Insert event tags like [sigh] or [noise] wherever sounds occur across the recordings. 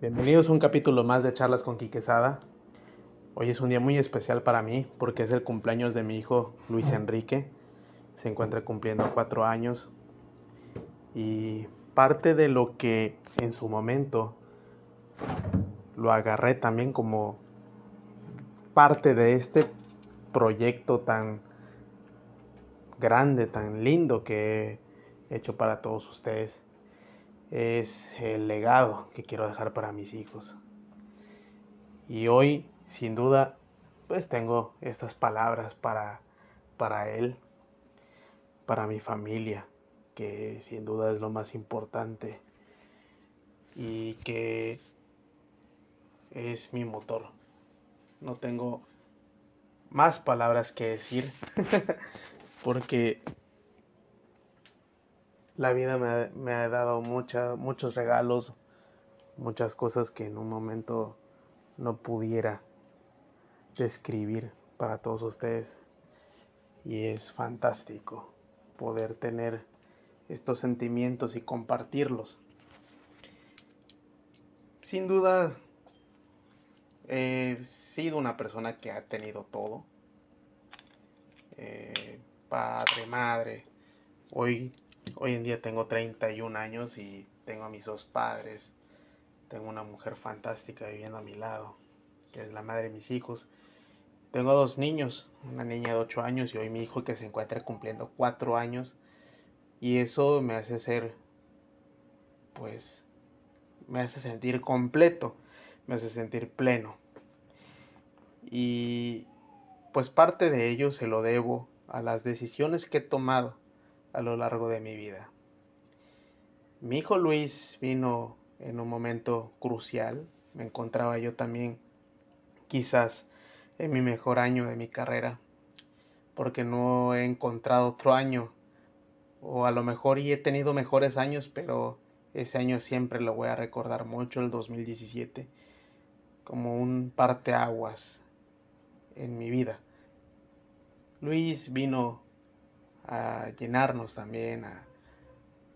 Bienvenidos a un capítulo más de Charlas con Quiquesada. Hoy es un día muy especial para mí porque es el cumpleaños de mi hijo Luis Enrique. Se encuentra cumpliendo cuatro años y parte de lo que en su momento lo agarré también como parte de este proyecto tan grande, tan lindo que he hecho para todos ustedes es el legado que quiero dejar para mis hijos. Y hoy, sin duda, pues tengo estas palabras para, para él, para mi familia, que sin duda es lo más importante y que es mi motor. No tengo más palabras que decir [laughs] porque la vida me ha, dado muchos regalos, muchas cosas que en un momento no pudiera describir para todos ustedes. Y es fantástico poder tener estos sentimientos y compartirlos. Sin duda, he sido una persona que ha tenido todo. Eh, padre, madre. Hoy Hoy en día tengo 31 años y tengo a mis dos padres. Tengo una mujer fantástica viviendo a mi lado, que es la madre de mis hijos. Tengo dos niños, una niña de 8 años y hoy mi hijo que se encuentra cumpliendo 4 años. Y eso me hace ser, pues, me hace sentir completo, me hace sentir pleno. Y pues parte de ello se lo debo a las decisiones que he tomado a lo largo de mi vida. Mi hijo Luis vino en un momento crucial. Me encontraba yo también quizás en mi mejor año de mi carrera, porque no he encontrado otro año, o a lo mejor y he tenido mejores años, pero ese año siempre lo voy a recordar mucho, el 2017, como un parteaguas en mi vida. Luis vino a llenarnos también,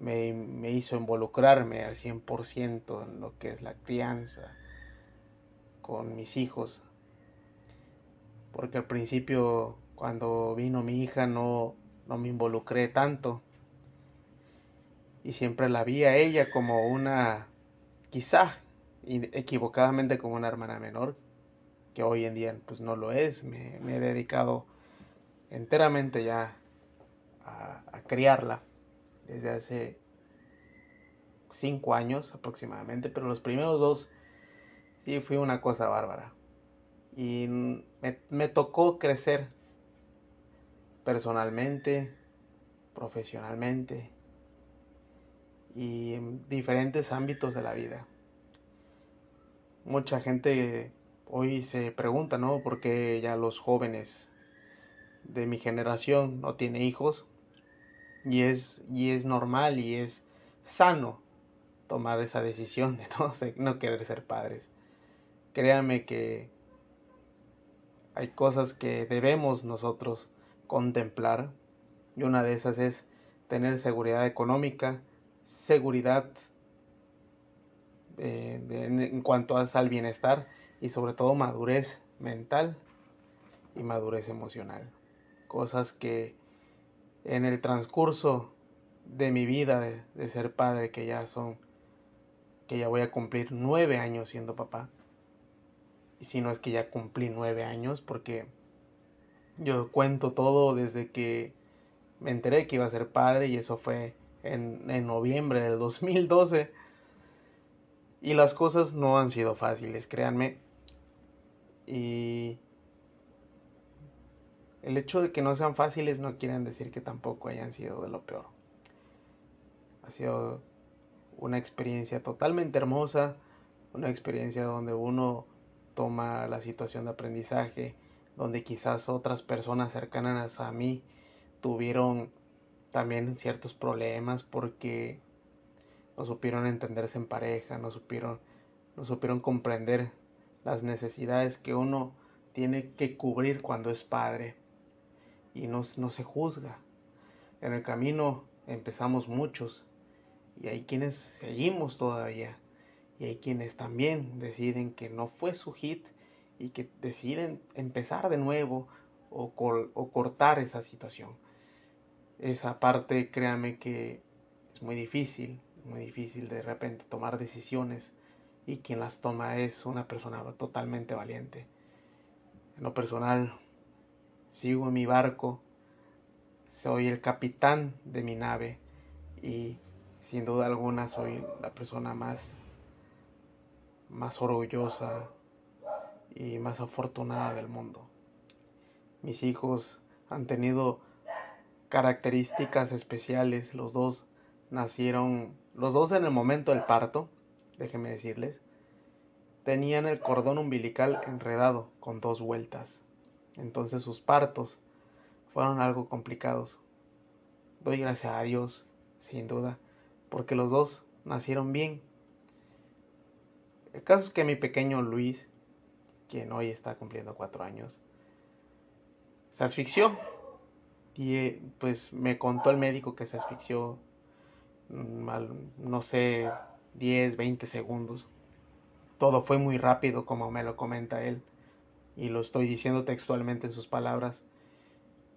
me, me, hizo involucrarme al 100% en lo que es la crianza con mis hijos. Porque al principio, cuando vino mi hija, no, no me involucré tanto. Y siempre la vi a ella como una, quizá equivocadamente como una hermana menor, que hoy en día pues no lo es. Me he dedicado enteramente ya a, criarla desde hace cinco años aproximadamente, pero los primeros dos sí fue una cosa bárbara. Y me, me, tocó crecer personalmente, profesionalmente y en diferentes ámbitos de la vida. Mucha gente hoy se pregunta, ¿no? ¿Por qué ya los jóvenes de mi generación no tienen hijos? Y es, y es normal y es sano tomar esa decisión de no, no querer ser padres. Créanme que hay cosas que debemos nosotros contemplar y una de esas es tener seguridad económica, seguridad eh, en cuanto al bienestar y sobre todo madurez mental y madurez emocional. Cosas que en el transcurso de mi vida de, ser padre, que ya son, que ya voy a cumplir nueve años siendo papá. Y si no es que ya cumplí nueve años, porque yo cuento todo desde que me enteré que iba a ser padre y eso fue en, en noviembre del 2012. Y las cosas no han sido fáciles, créanme. Y el hecho de que no sean fáciles no quieren decir que tampoco hayan sido de lo peor. Ha sido una experiencia totalmente hermosa, una experiencia donde uno toma la situación de aprendizaje, donde quizás otras personas cercanas a mí tuvieron también ciertos problemas porque no supieron entenderse en pareja, no supieron, no supieron comprender las necesidades que uno tiene que cubrir cuando es padre y no, se juzga. En el camino empezamos muchos y hay quienes seguimos todavía Y hay quienes también deciden que no fue su hit y que deciden empezar de nuevo o, o cortar esa situación. Esa parte, créame que es muy difícil, muy difícil de repente tomar decisiones y quien las toma es una persona totalmente valiente. En lo personal, sigo en mi barco, soy el capitán de mi nave y sin duda alguna soy la persona más más orgullosa y más afortunada del mundo. Mis hijos han tenido características especiales, los dos nacieron, los dos en el momento del parto, déjenme decirles, tenían el cordón umbilical enredado con dos vueltas. Entonces sus partos fueron algo complicados. Doy gracias a Dios, sin duda, porque los dos nacieron bien. El caso es que mi pequeño Luis, quien hoy está cumpliendo cuatro años, se asfixió. Y eh, pues me contó el médico que se asfixió, mm, no sé, 10, 20 segundos. Todo fue muy rápido, como me lo comenta él, y lo estoy diciendo textualmente en sus palabras.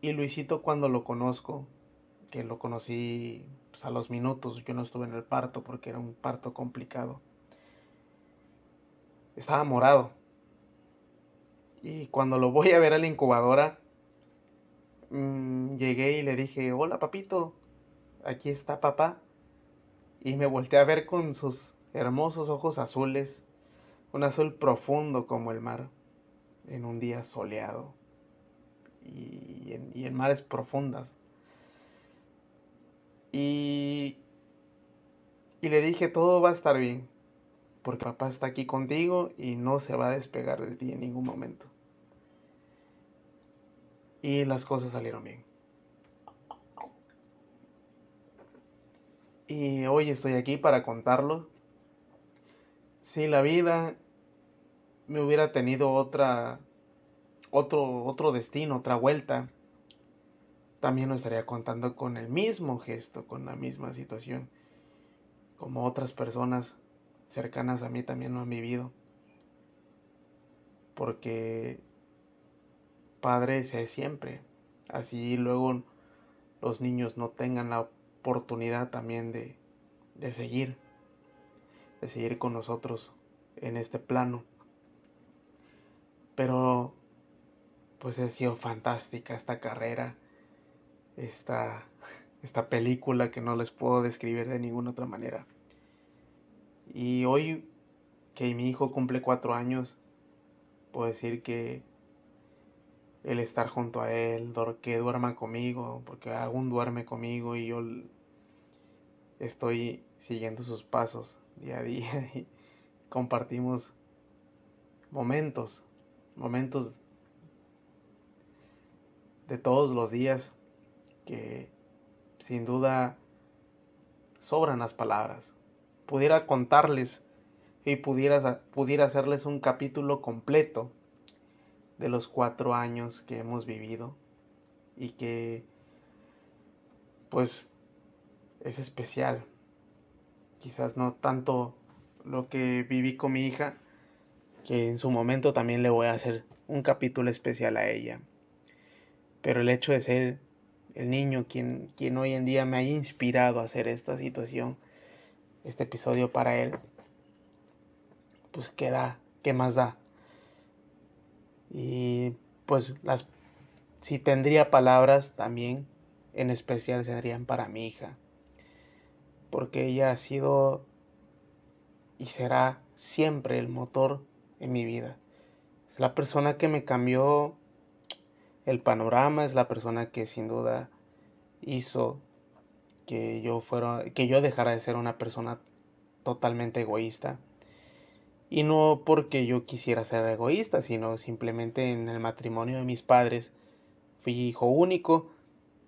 Y Luisito cuando lo conozco, que lo conocí pues, a los minutos, yo no estuve en el parto porque era un parto complicado. Estaba morado. Y cuando lo voy a ver a la incubadora, mmm, llegué y le dije, hola papito, aquí está papá. Y me volteé a ver con sus hermosos ojos azules un azul profundo como el mar en un día soleado y en, mares profundas. Y, y le dije, todo va a estar bien, porque papá está aquí contigo y no se va a despegar de ti en ningún momento. Y las cosas salieron bien. Y hoy estoy aquí para contarlo si la vida me hubiera tenido otra otro otro destino, otra vuelta, también lo estaría contando con el mismo gesto, con la misma situación, como otras personas cercanas a mí también lo han vivido. Porque padre es siempre, así luego los niños no tengan la oportunidad también de, de seguir de seguir con nosotros en este plano. Pero pues ha sido fantástica esta carrera, esta, esta película que no les puedo describir de ninguna otra manera. Y hoy que mi hijo cumple cuatro años, puedo decir que el estar junto a él, que duerma conmigo, porque aún duerme conmigo y yo estoy siguiendo sus pasos día a día [laughs] y compartimos momentos, momentos de todos los días que sin duda sobran las palabras. Pudiera contarles y pudiera, pudiera hacerles un capítulo completo de los cuatro años que hemos vivido y que pues es especial. Quizás no tanto lo que viví con mi hija, que en su momento también le voy a hacer un capítulo especial a ella. Pero el hecho de ser el niño quien, quien hoy en día me ha inspirado a hacer esta situación, este episodio para él, pues qué da, qué más da. Y pues las si tendría palabras también en especial serían para mi hija porque ella ha sido y será siempre el motor en mi vida. Es la persona que me cambió el panorama, es la persona que sin duda hizo que yo fuera que yo dejara de ser una persona totalmente egoísta. Y no porque yo quisiera ser egoísta, sino simplemente en el matrimonio de mis padres fui hijo único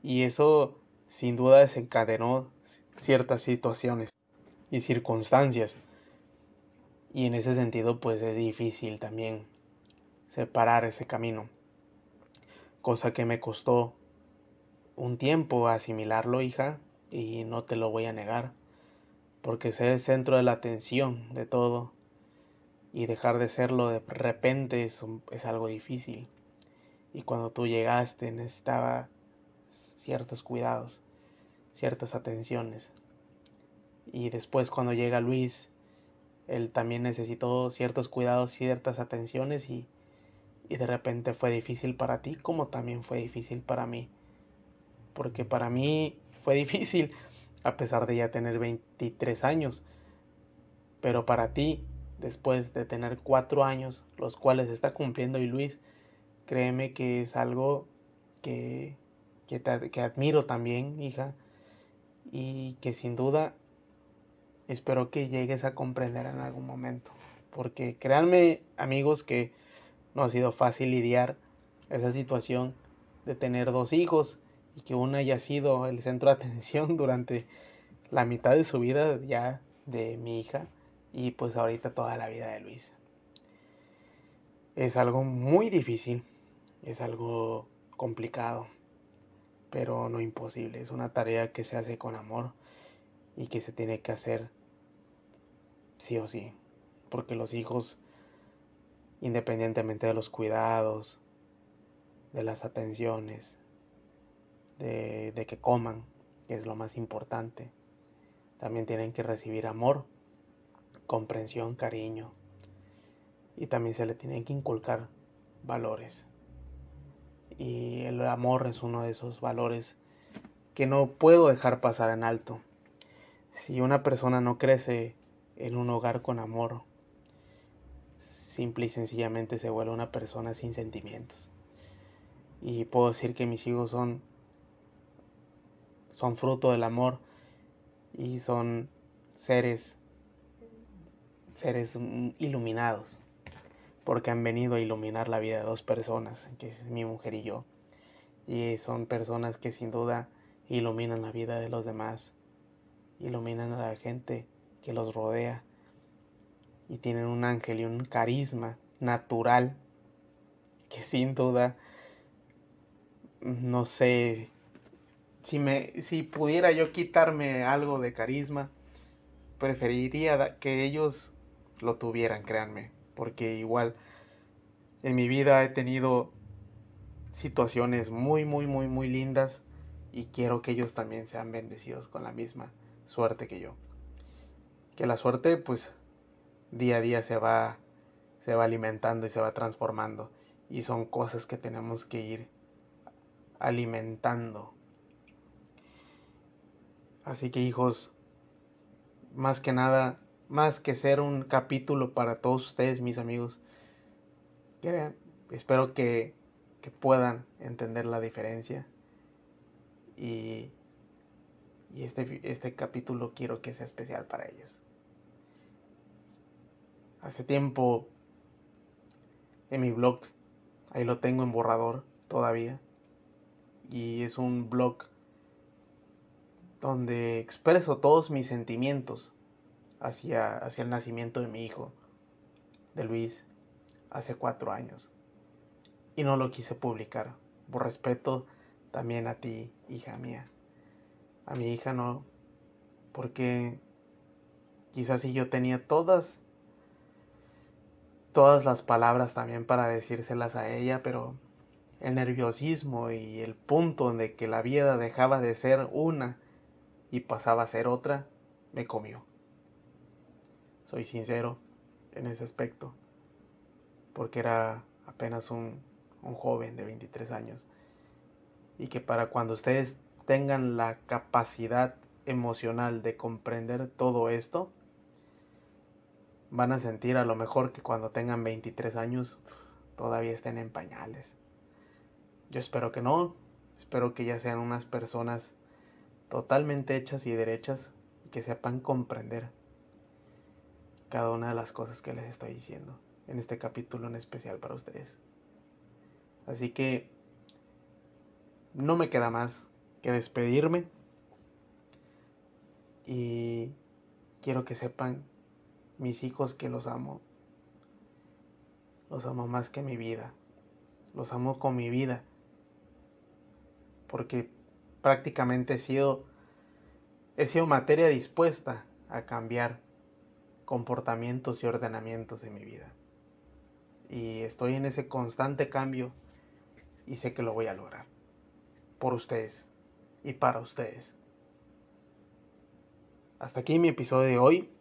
y eso sin duda desencadenó ciertas situaciones y circunstancias. Y en ese sentido pues es difícil también separar ese camino. Cosa que me costó un tiempo asimilarlo, hija, y no te lo voy a negar. porque ser el centro de la atención de todo y dejar de serlo de repente es, es algo difícil. Y cuando tú llegaste necesitaba ciertos cuidados, ciertas atenciones. Y después cuando llega Luis, él también necesitó ciertos cuidados, ciertas atenciones y, y de repente fue difícil para ti como también fue difícil para mí. Porque para mí fue [laughs] difícil a pesar de ya tener 23 años. Pero para ti, después de tener 4 años, los cuales está cumpliendo y Luis, créeme que es algo que, que, que admiro también, hija, y que sin duda espero que llegues a comprender en algún momento. Porque créanme, amigos, que no ha sido fácil lidiar esa situación de tener dos hijos y que uno haya sido el centro de [laughs] atención durante la mitad de su vida ya de mi hija y pues ahorita toda la vida de Luis. Es algo muy difícil, es algo complicado, pero no imposible. Es una tarea que se hace con amor y que se tiene que hacer sí o sí, porque los hijos, independientemente de los cuidados, de las atenciones, de, que coman, que es lo más importante. También tienen que recibir amor, comprensión, cariño. Y también se le tienen que inculcar valores. Y el amor es uno de esos valores que no puedo dejar pasar en alto. Si una persona no crece en un hogar con amor, simple y sencillamente se vuelve una persona sin sentimientos. Y puedo decir que mis hijos son son fruto del amor y son seres seres iluminados porque han venido a iluminar la vida de dos personas que es mi mujer y yo y son personas que sin duda iluminan la vida de los demás iluminan a la gente que los rodea y tienen un ángel y un carisma natural que sin duda no sé si, me, si pudiera yo quitarme algo de carisma, preferiría que ellos lo tuvieran, créanme, porque igual en mi vida he tenido situaciones muy, muy, muy, muy lindas y quiero que ellos también sean bendecidos con la misma suerte que yo. Que la suerte, pues, día a día se va, se va alimentando y se va transformando y son cosas que tenemos que ir alimentando Así que hijos, más que nada, más que ser un capítulo para todos ustedes, mis amigos, espero que, puedan entender la diferencia. Y, y este, este capítulo quiero que sea especial para ellos. Hace tiempo en mi blog, ahí lo tengo en borrador todavía. Y es un blog donde expreso todos mis sentimientos hacia, hacia el nacimiento de mi hijo, de Luis, hace cuatro años. Y no lo quise publicar, por respeto también a ti, hija mía. A mi hija no, porque quizás si yo tenía todas, todas las palabras también para decírselas a ella, pero el nerviosismo y el punto donde que la vida dejaba de ser una y pasaba a ser otra, me comió. Soy sincero en ese aspecto, porque era apenas un, un joven de 23 años y que para cuando ustedes tengan la capacidad emocional de comprender todo esto, van a sentir a lo mejor que cuando tengan 23 años todavía estén en pañales. Yo espero que no, espero que ya sean unas personas totalmente hechas y derechas y que sepan comprender cada una de las cosas que les estoy diciendo en este capítulo en especial para ustedes. Así que no me queda más que despedirme y quiero que sepan mis hijos que los amo. Los amo más que mi vida. Los amo con mi vida. Porque prácticamente he sido, he sido materia dispuesta a cambiar comportamientos y ordenamientos en mi vida. Y estoy en ese constante cambio y sé que lo voy a lograr. Por ustedes y para ustedes. Hasta aquí mi episodio de hoy.